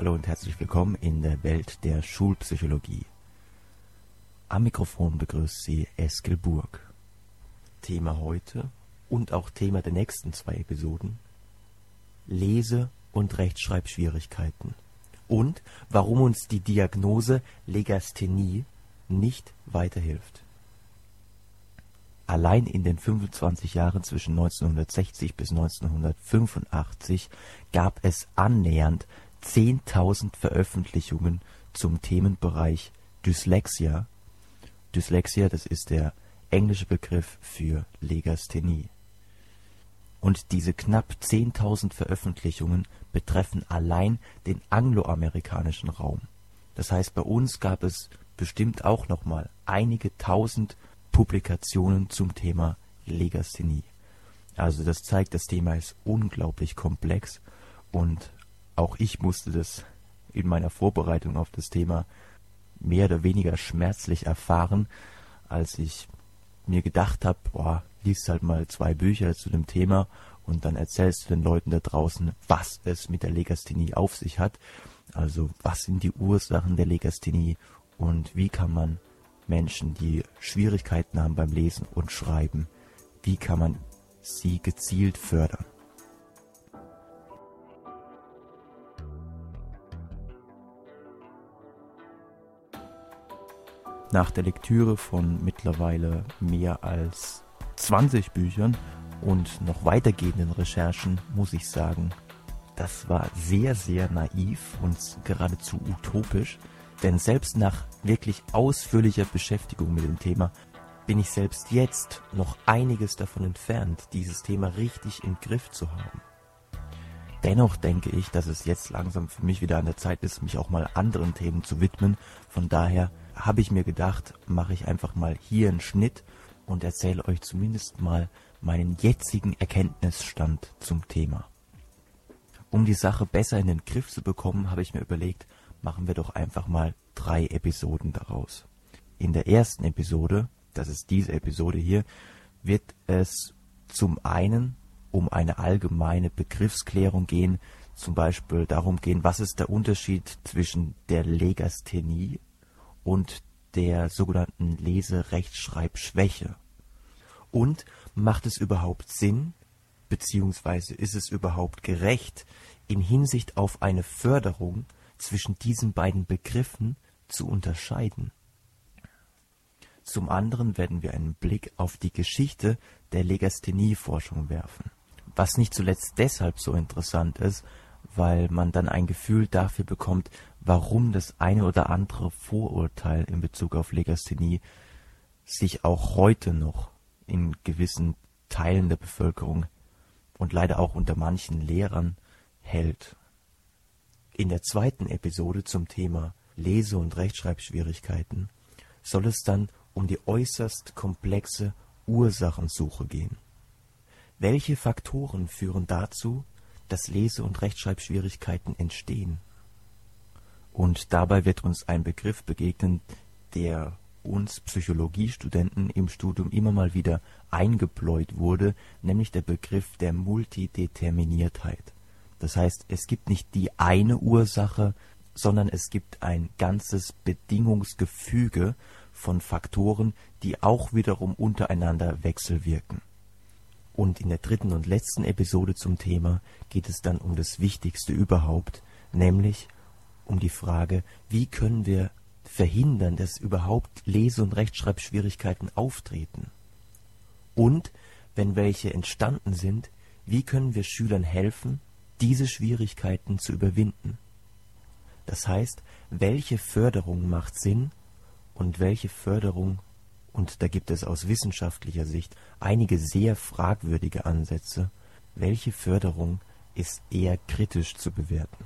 Hallo und herzlich willkommen in der Welt der Schulpsychologie. Am Mikrofon begrüßt Sie Eskel Burg. Thema heute und auch Thema der nächsten zwei Episoden Lese- und Rechtschreibschwierigkeiten und warum uns die Diagnose Legasthenie nicht weiterhilft. Allein in den 25 Jahren zwischen 1960 bis 1985 gab es annähernd 10.000 Veröffentlichungen zum Themenbereich Dyslexia. Dyslexia, das ist der englische Begriff für Legasthenie. Und diese knapp 10.000 Veröffentlichungen betreffen allein den angloamerikanischen Raum. Das heißt, bei uns gab es bestimmt auch noch mal einige tausend Publikationen zum Thema Legasthenie. Also das zeigt, das Thema ist unglaublich komplex und auch ich musste das in meiner Vorbereitung auf das Thema mehr oder weniger schmerzlich erfahren, als ich mir gedacht habe, boah, liest halt mal zwei Bücher zu dem Thema und dann erzählst du den Leuten da draußen, was es mit der Legasthenie auf sich hat. Also was sind die Ursachen der Legasthenie und wie kann man Menschen, die Schwierigkeiten haben beim Lesen und Schreiben, wie kann man sie gezielt fördern. Nach der Lektüre von mittlerweile mehr als 20 Büchern und noch weitergehenden Recherchen muss ich sagen, das war sehr, sehr naiv und geradezu utopisch, denn selbst nach wirklich ausführlicher Beschäftigung mit dem Thema bin ich selbst jetzt noch einiges davon entfernt, dieses Thema richtig im Griff zu haben. Dennoch denke ich, dass es jetzt langsam für mich wieder an der Zeit ist, mich auch mal anderen Themen zu widmen. Von daher habe ich mir gedacht, mache ich einfach mal hier einen Schnitt und erzähle euch zumindest mal meinen jetzigen Erkenntnisstand zum Thema. Um die Sache besser in den Griff zu bekommen, habe ich mir überlegt, machen wir doch einfach mal drei Episoden daraus. In der ersten Episode, das ist diese Episode hier, wird es zum einen um eine allgemeine Begriffsklärung gehen, zum Beispiel darum gehen, was ist der Unterschied zwischen der Legasthenie und der sogenannten Leserechtschreibschwäche. Und macht es überhaupt Sinn, beziehungsweise ist es überhaupt gerecht, in Hinsicht auf eine Förderung zwischen diesen beiden Begriffen zu unterscheiden? Zum anderen werden wir einen Blick auf die Geschichte der Legasthenie-Forschung werfen. Was nicht zuletzt deshalb so interessant ist, weil man dann ein Gefühl dafür bekommt, warum das eine oder andere Vorurteil in Bezug auf Legasthenie sich auch heute noch in gewissen Teilen der Bevölkerung und leider auch unter manchen Lehrern hält. In der zweiten Episode zum Thema Lese- und Rechtschreibschwierigkeiten soll es dann um die äußerst komplexe Ursachensuche gehen. Welche Faktoren führen dazu, dass Lese- und Rechtschreibschwierigkeiten entstehen? Und dabei wird uns ein Begriff begegnen, der uns Psychologiestudenten im Studium immer mal wieder eingebläut wurde, nämlich der Begriff der Multideterminiertheit. Das heißt, es gibt nicht die eine Ursache, sondern es gibt ein ganzes Bedingungsgefüge von Faktoren, die auch wiederum untereinander wechselwirken. Und in der dritten und letzten Episode zum Thema geht es dann um das Wichtigste überhaupt, nämlich um die Frage, wie können wir verhindern, dass überhaupt Lese- und Rechtschreibschwierigkeiten auftreten? Und, wenn welche entstanden sind, wie können wir Schülern helfen, diese Schwierigkeiten zu überwinden? Das heißt, welche Förderung macht Sinn und welche Förderung, und da gibt es aus wissenschaftlicher Sicht einige sehr fragwürdige Ansätze, welche Förderung ist eher kritisch zu bewerten.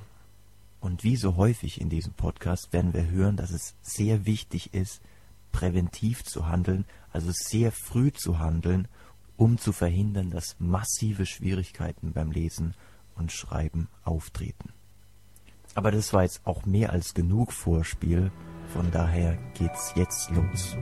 Und wie so häufig in diesem Podcast werden wir hören, dass es sehr wichtig ist, präventiv zu handeln, also sehr früh zu handeln, um zu verhindern, dass massive Schwierigkeiten beim Lesen und Schreiben auftreten. Aber das war jetzt auch mehr als genug Vorspiel, von daher geht's jetzt los.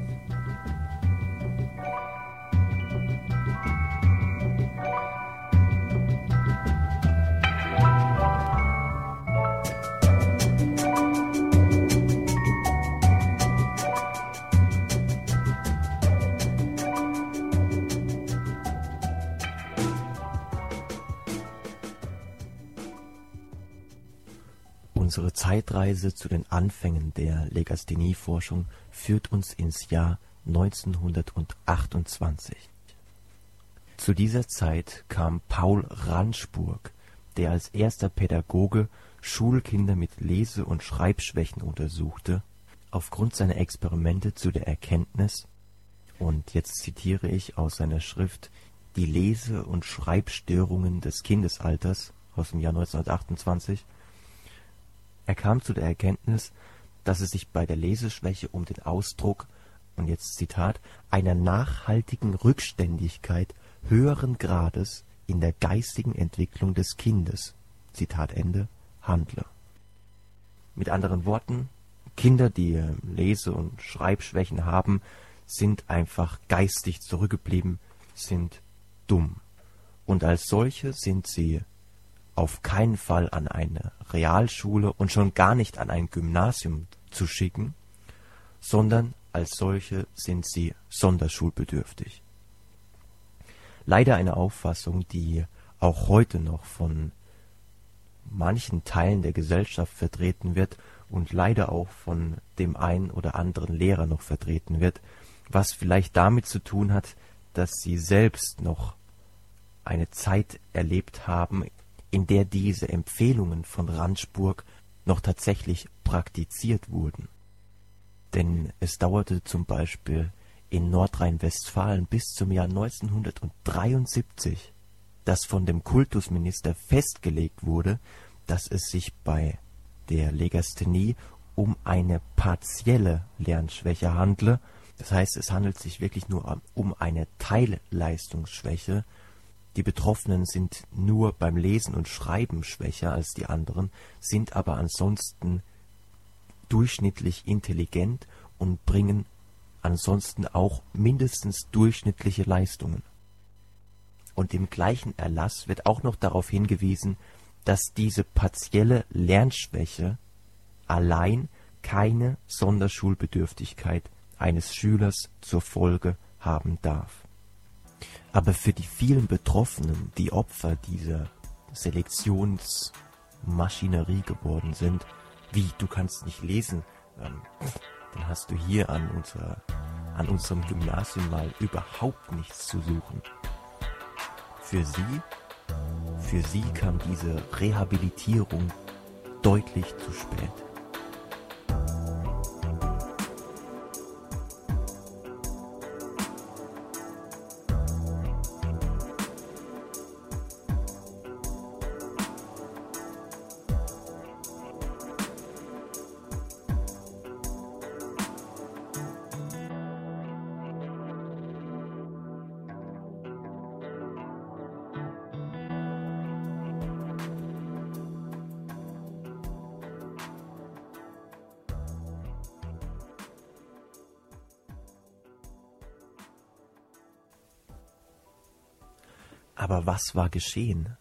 Unsere Zeitreise zu den Anfängen der Legasthenie-Forschung führt uns ins Jahr 1928. Zu dieser Zeit kam Paul Ranschburg, der als erster Pädagoge Schulkinder mit Lese und Schreibschwächen untersuchte, aufgrund seiner Experimente zu der Erkenntnis und jetzt zitiere ich aus seiner Schrift Die Lese und Schreibstörungen des Kindesalters aus dem Jahr 1928 er kam zu der Erkenntnis, dass es sich bei der Leseschwäche um den Ausdruck und jetzt Zitat einer nachhaltigen Rückständigkeit höheren Grades in der geistigen Entwicklung des Kindes Zitat Ende handle. Mit anderen Worten, Kinder, die Lese- und Schreibschwächen haben, sind einfach geistig zurückgeblieben, sind dumm. Und als solche sind sie auf keinen Fall an eine Realschule und schon gar nicht an ein Gymnasium zu schicken, sondern als solche sind sie sonderschulbedürftig. Leider eine Auffassung, die auch heute noch von manchen Teilen der Gesellschaft vertreten wird und leider auch von dem einen oder anderen Lehrer noch vertreten wird, was vielleicht damit zu tun hat, dass sie selbst noch eine Zeit erlebt haben, in der diese Empfehlungen von Randsburg noch tatsächlich praktiziert wurden. Denn es dauerte zum Beispiel in Nordrhein-Westfalen bis zum Jahr 1973, dass von dem Kultusminister festgelegt wurde, dass es sich bei der Legasthenie um eine partielle Lernschwäche handle. Das heißt, es handelt sich wirklich nur um eine Teilleistungsschwäche die Betroffenen sind nur beim Lesen und Schreiben schwächer als die anderen, sind aber ansonsten durchschnittlich intelligent und bringen ansonsten auch mindestens durchschnittliche Leistungen. Und im gleichen Erlass wird auch noch darauf hingewiesen, dass diese partielle Lernschwäche allein keine Sonderschulbedürftigkeit eines Schülers zur Folge haben darf aber für die vielen Betroffenen, die Opfer dieser Selektionsmaschinerie geworden sind, wie du kannst nicht lesen, ähm, dann hast du hier an, unserer, an unserem Gymnasium mal überhaupt nichts zu suchen. Für sie, für sie kam diese Rehabilitierung deutlich zu spät. War geschehen?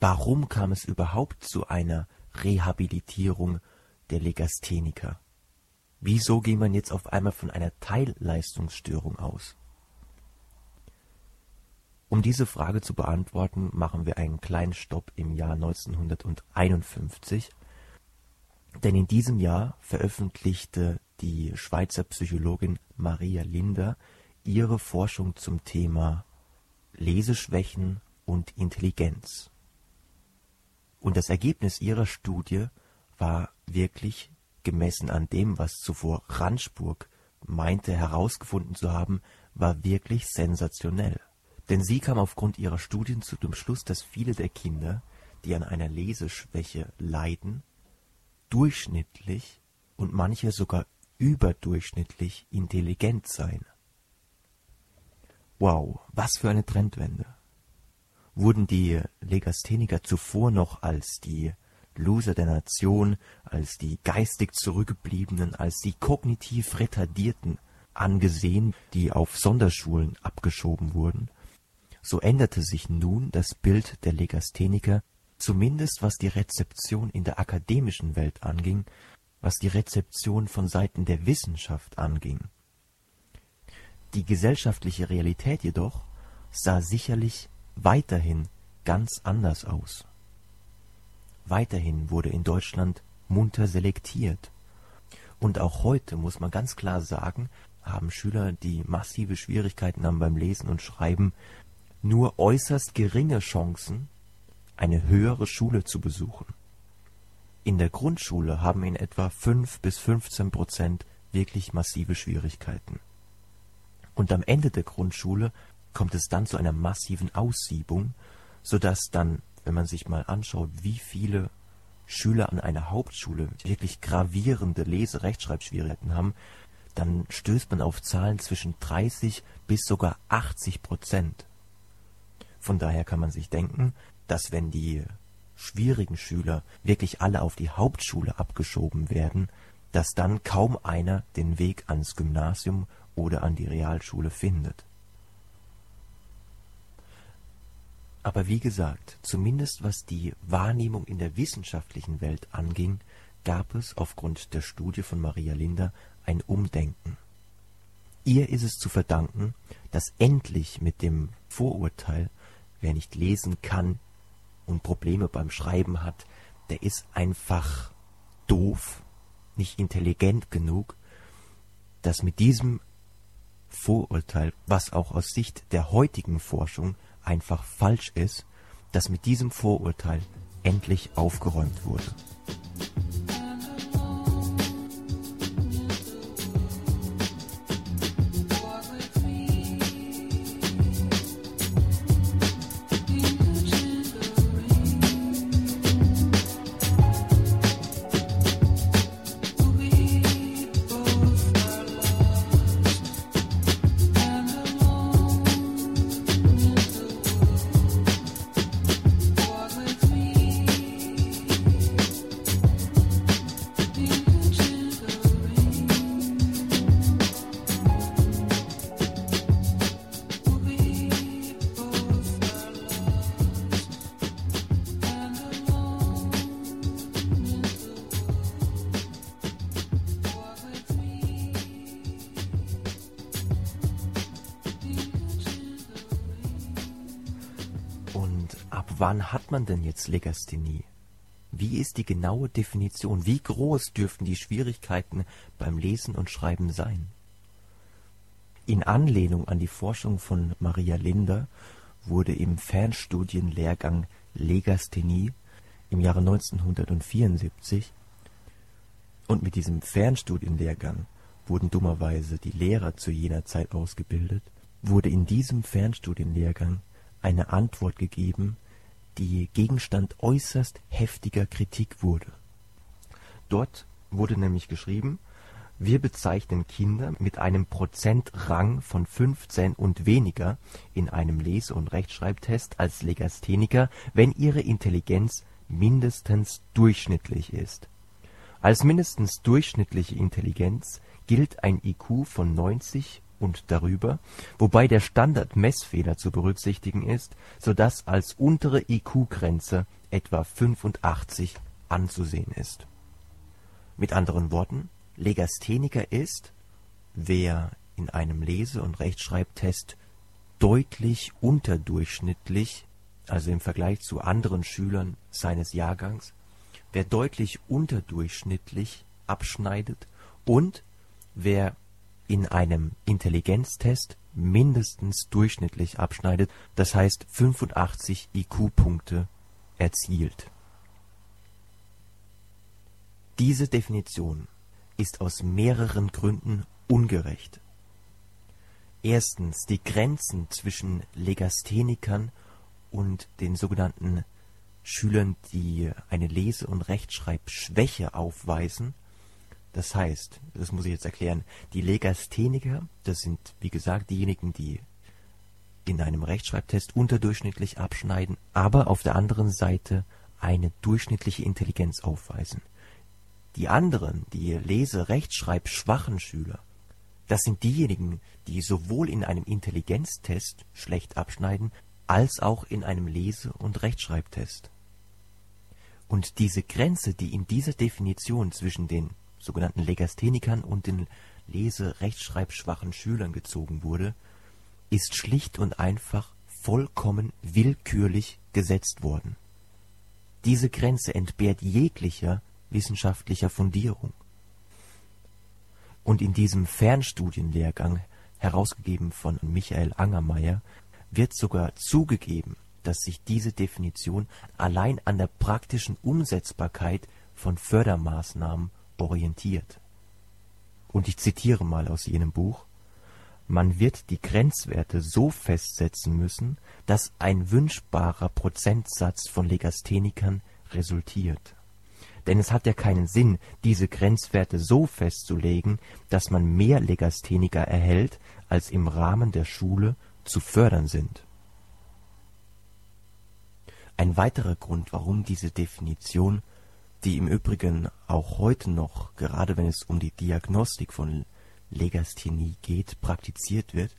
Warum kam es überhaupt zu einer Rehabilitierung der Legastheniker? Wieso ging man jetzt auf einmal von einer Teilleistungsstörung aus? Um diese Frage zu beantworten, machen wir einen kleinen Stopp im Jahr 1951, denn in diesem Jahr veröffentlichte die Schweizer Psychologin Maria Linder ihre Forschung zum Thema Leseschwächen und Intelligenz. Und das Ergebnis ihrer Studie war wirklich gemessen an dem, was zuvor Randsburg meinte herausgefunden zu haben, war wirklich sensationell. Denn sie kam aufgrund ihrer Studien zu dem Schluss, dass viele der Kinder, die an einer Leseschwäche leiden, durchschnittlich und manche sogar überdurchschnittlich intelligent seien. Wow, was für eine Trendwende. Wurden die Legastheniker zuvor noch als die Loser der Nation, als die geistig Zurückgebliebenen, als die kognitiv Retardierten angesehen, die auf Sonderschulen abgeschoben wurden, so änderte sich nun das Bild der Legastheniker, zumindest was die Rezeption in der akademischen Welt anging, was die Rezeption von Seiten der Wissenschaft anging. Die gesellschaftliche Realität jedoch sah sicherlich weiterhin ganz anders aus. Weiterhin wurde in Deutschland munter selektiert. Und auch heute muss man ganz klar sagen, haben Schüler, die massive Schwierigkeiten haben beim Lesen und Schreiben, nur äußerst geringe Chancen, eine höhere Schule zu besuchen. In der Grundschule haben in etwa 5 bis 15 Prozent wirklich massive Schwierigkeiten. Und am Ende der Grundschule kommt es dann zu einer massiven Aussiebung, sodass dann, wenn man sich mal anschaut, wie viele Schüler an einer Hauptschule wirklich gravierende Lese-, Rechtschreibschwierigkeiten haben, dann stößt man auf Zahlen zwischen 30 bis sogar 80 Prozent. Von daher kann man sich denken, dass wenn die schwierigen Schüler wirklich alle auf die Hauptschule abgeschoben werden, dass dann kaum einer den Weg ans Gymnasium oder an die Realschule findet. Aber wie gesagt, zumindest was die Wahrnehmung in der wissenschaftlichen Welt anging, gab es aufgrund der Studie von Maria Linder ein Umdenken. Ihr ist es zu verdanken, dass endlich mit dem Vorurteil, wer nicht lesen kann und Probleme beim Schreiben hat, der ist einfach doof, nicht intelligent genug, dass mit diesem Vorurteil, was auch aus Sicht der heutigen Forschung einfach falsch ist, dass mit diesem Vorurteil endlich aufgeräumt wurde. Wann hat man denn jetzt Legasthenie? Wie ist die genaue Definition? Wie groß dürften die Schwierigkeiten beim Lesen und Schreiben sein? In Anlehnung an die Forschung von Maria Linder wurde im Fernstudienlehrgang Legasthenie im Jahre 1974 und mit diesem Fernstudienlehrgang wurden dummerweise die Lehrer zu jener Zeit ausgebildet, wurde in diesem Fernstudienlehrgang eine Antwort gegeben die Gegenstand äußerst heftiger Kritik wurde. Dort wurde nämlich geschrieben, wir bezeichnen Kinder mit einem Prozentrang von 15 und weniger in einem Lese- und Rechtschreibtest als Legastheniker, wenn ihre Intelligenz mindestens durchschnittlich ist. Als mindestens durchschnittliche Intelligenz gilt ein IQ von 90 und darüber, wobei der Standard-Messfehler zu berücksichtigen ist, so dass als untere IQ-Grenze etwa 85 anzusehen ist. Mit anderen Worten, Legastheniker ist, wer in einem Lese- und Rechtschreibtest deutlich unterdurchschnittlich, also im Vergleich zu anderen Schülern seines Jahrgangs, wer deutlich unterdurchschnittlich abschneidet und wer in einem Intelligenztest mindestens durchschnittlich abschneidet, das heißt 85 IQ-Punkte erzielt. Diese Definition ist aus mehreren Gründen ungerecht. Erstens die Grenzen zwischen Legasthenikern und den sogenannten Schülern, die eine Lese- und Rechtschreibschwäche aufweisen, das heißt, das muss ich jetzt erklären, die Legastheniker, das sind wie gesagt diejenigen, die in einem Rechtschreibtest unterdurchschnittlich abschneiden, aber auf der anderen Seite eine durchschnittliche Intelligenz aufweisen. Die anderen, die Lese-, Rechtschreib schwachen Schüler, das sind diejenigen, die sowohl in einem Intelligenztest schlecht abschneiden, als auch in einem Lese- und Rechtschreibtest. Und diese Grenze, die in dieser Definition zwischen den sogenannten Legasthenikern und den lese-rechtschreibschwachen Schülern gezogen wurde, ist schlicht und einfach vollkommen willkürlich gesetzt worden. Diese Grenze entbehrt jeglicher wissenschaftlicher Fundierung. Und in diesem Fernstudienlehrgang, herausgegeben von Michael Angermeier, wird sogar zugegeben, dass sich diese Definition allein an der praktischen Umsetzbarkeit von Fördermaßnahmen orientiert. Und ich zitiere mal aus jenem Buch Man wird die Grenzwerte so festsetzen müssen, dass ein wünschbarer Prozentsatz von Legasthenikern resultiert. Denn es hat ja keinen Sinn, diese Grenzwerte so festzulegen, dass man mehr Legastheniker erhält, als im Rahmen der Schule zu fördern sind. Ein weiterer Grund, warum diese Definition, die im Übrigen auch heute noch, gerade wenn es um die Diagnostik von Legasthenie geht, praktiziert wird,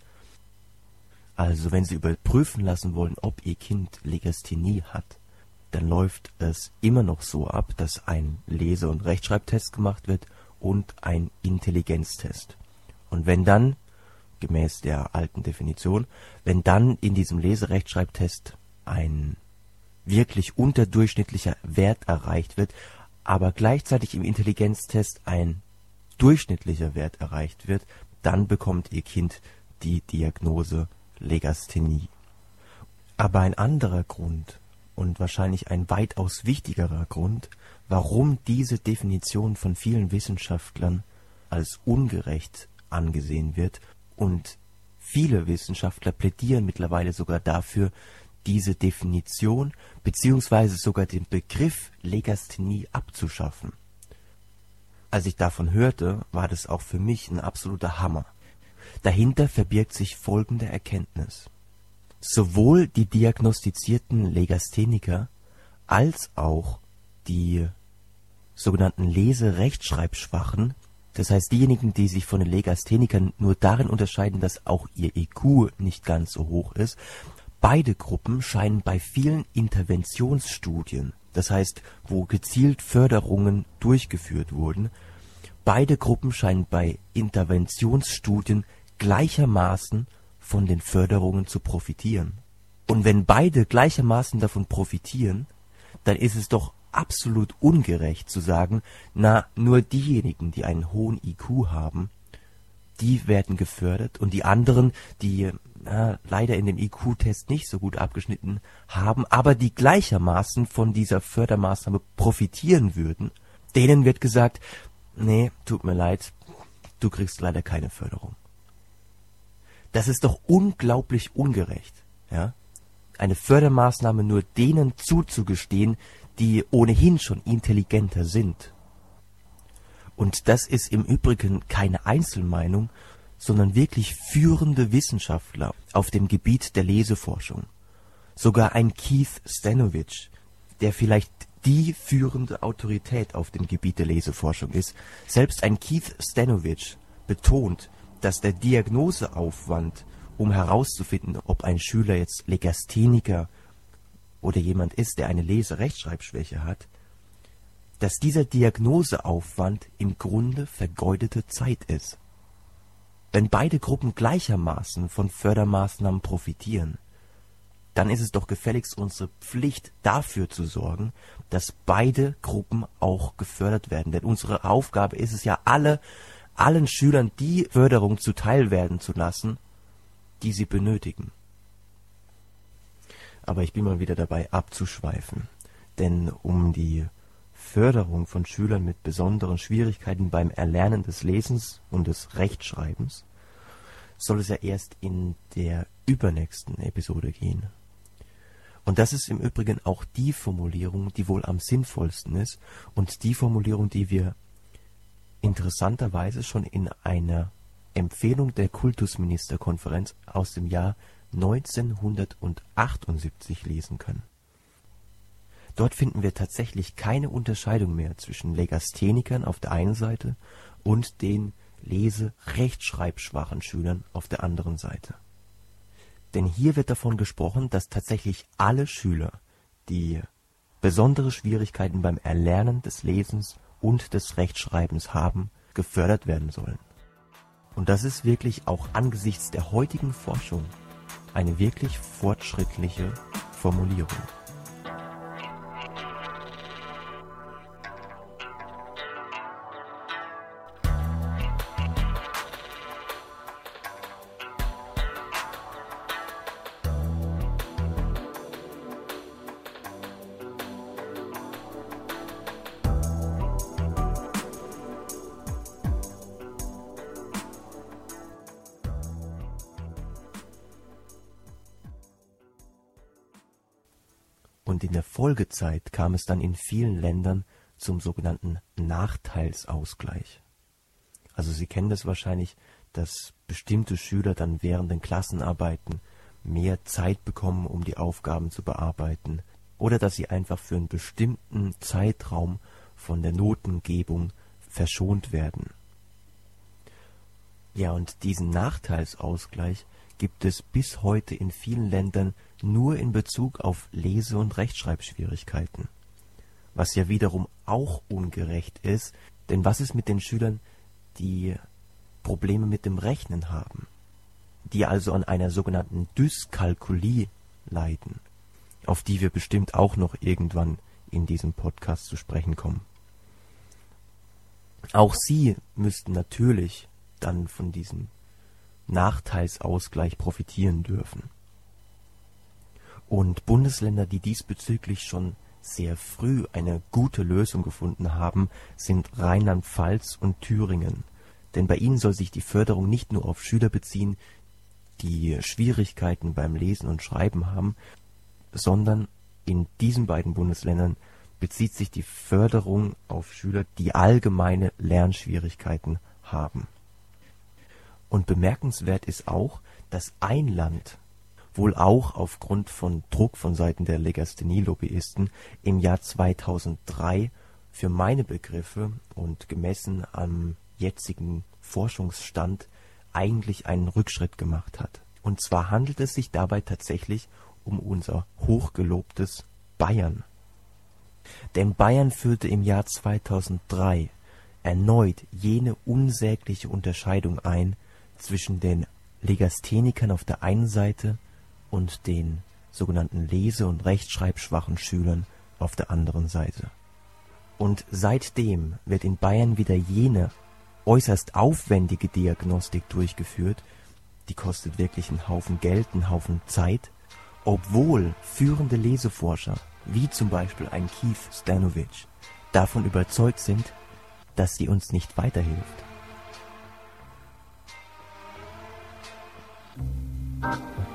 also wenn Sie überprüfen lassen wollen, ob Ihr Kind Legasthenie hat, dann läuft es immer noch so ab, dass ein Lese- und Rechtschreibtest gemacht wird und ein Intelligenztest. Und wenn dann, gemäß der alten Definition, wenn dann in diesem Lese-Rechtschreibtest ein wirklich unterdurchschnittlicher Wert erreicht wird, aber gleichzeitig im Intelligenztest ein durchschnittlicher Wert erreicht wird, dann bekommt Ihr Kind die Diagnose Legasthenie. Aber ein anderer Grund und wahrscheinlich ein weitaus wichtigerer Grund, warum diese Definition von vielen Wissenschaftlern als ungerecht angesehen wird und viele Wissenschaftler plädieren mittlerweile sogar dafür, diese Definition beziehungsweise sogar den Begriff Legasthenie abzuschaffen. Als ich davon hörte, war das auch für mich ein absoluter Hammer. Dahinter verbirgt sich folgende Erkenntnis. Sowohl die diagnostizierten Legastheniker als auch die sogenannten Lese-Rechtschreibschwachen, das heißt diejenigen, die sich von den Legasthenikern nur darin unterscheiden, dass auch ihr IQ nicht ganz so hoch ist, Beide Gruppen scheinen bei vielen Interventionsstudien, das heißt, wo gezielt Förderungen durchgeführt wurden, beide Gruppen scheinen bei Interventionsstudien gleichermaßen von den Förderungen zu profitieren. Und wenn beide gleichermaßen davon profitieren, dann ist es doch absolut ungerecht zu sagen, na, nur diejenigen, die einen hohen IQ haben, die werden gefördert und die anderen, die ja, leider in dem IQ-Test nicht so gut abgeschnitten haben, aber die gleichermaßen von dieser Fördermaßnahme profitieren würden, denen wird gesagt, nee, tut mir leid, du kriegst leider keine Förderung. Das ist doch unglaublich ungerecht, ja? Eine Fördermaßnahme nur denen zuzugestehen, die ohnehin schon intelligenter sind. Und das ist im Übrigen keine Einzelmeinung, sondern wirklich führende Wissenschaftler auf dem Gebiet der Leseforschung. Sogar ein Keith Stanovich, der vielleicht die führende Autorität auf dem Gebiet der Leseforschung ist, selbst ein Keith Stanovich betont, dass der Diagnoseaufwand, um herauszufinden, ob ein Schüler jetzt Legastheniker oder jemand ist, der eine Lese-Rechtschreibschwäche hat, dass dieser Diagnoseaufwand im Grunde vergeudete Zeit ist. Wenn beide Gruppen gleichermaßen von Fördermaßnahmen profitieren, dann ist es doch gefälligst unsere Pflicht, dafür zu sorgen, dass beide Gruppen auch gefördert werden. Denn unsere Aufgabe ist es ja, alle, allen Schülern die Förderung zuteil werden zu lassen, die sie benötigen. Aber ich bin mal wieder dabei abzuschweifen. Denn um die Förderung von Schülern mit besonderen Schwierigkeiten beim Erlernen des Lesens und des Rechtschreibens soll es ja erst in der übernächsten Episode gehen. Und das ist im Übrigen auch die Formulierung, die wohl am sinnvollsten ist und die Formulierung, die wir interessanterweise schon in einer Empfehlung der Kultusministerkonferenz aus dem Jahr 1978 lesen können. Dort finden wir tatsächlich keine Unterscheidung mehr zwischen Legasthenikern auf der einen Seite und den lese-rechtschreibschwachen Schülern auf der anderen Seite. Denn hier wird davon gesprochen, dass tatsächlich alle Schüler, die besondere Schwierigkeiten beim Erlernen des Lesens und des Rechtschreibens haben, gefördert werden sollen. Und das ist wirklich auch angesichts der heutigen Forschung eine wirklich fortschrittliche Formulierung. Und in der Folgezeit kam es dann in vielen Ländern zum sogenannten Nachteilsausgleich. Also Sie kennen das wahrscheinlich, dass bestimmte Schüler dann während den Klassenarbeiten mehr Zeit bekommen, um die Aufgaben zu bearbeiten, oder dass sie einfach für einen bestimmten Zeitraum von der Notengebung verschont werden. Ja, und diesen Nachteilsausgleich gibt es bis heute in vielen Ländern nur in Bezug auf Lese- und Rechtschreibschwierigkeiten. Was ja wiederum auch ungerecht ist, denn was ist mit den Schülern, die Probleme mit dem Rechnen haben, die also an einer sogenannten Dyskalkulie leiden, auf die wir bestimmt auch noch irgendwann in diesem Podcast zu sprechen kommen. Auch sie müssten natürlich dann von diesem Nachteilsausgleich profitieren dürfen. Und Bundesländer, die diesbezüglich schon sehr früh eine gute Lösung gefunden haben, sind Rheinland-Pfalz und Thüringen. Denn bei ihnen soll sich die Förderung nicht nur auf Schüler beziehen, die Schwierigkeiten beim Lesen und Schreiben haben, sondern in diesen beiden Bundesländern bezieht sich die Förderung auf Schüler, die allgemeine Lernschwierigkeiten haben. Und bemerkenswert ist auch, dass ein Land, wohl auch aufgrund von Druck von Seiten der Legasthenie-Lobbyisten, im Jahr 2003 für meine Begriffe und gemessen am jetzigen Forschungsstand eigentlich einen Rückschritt gemacht hat. Und zwar handelt es sich dabei tatsächlich um unser hochgelobtes Bayern. Denn Bayern führte im Jahr 2003 erneut jene unsägliche Unterscheidung ein zwischen den Legasthenikern auf der einen Seite und den sogenannten lese - und rechtschreibschwachen Schülern auf der anderen Seite. Und seitdem wird in Bayern wieder jene äußerst aufwendige Diagnostik durchgeführt, die kostet wirklich einen Haufen Geld, einen Haufen Zeit, obwohl führende Leseforscher, wie zum Beispiel ein Keith Stanovich, davon überzeugt sind, dass sie uns nicht weiterhilft. Musik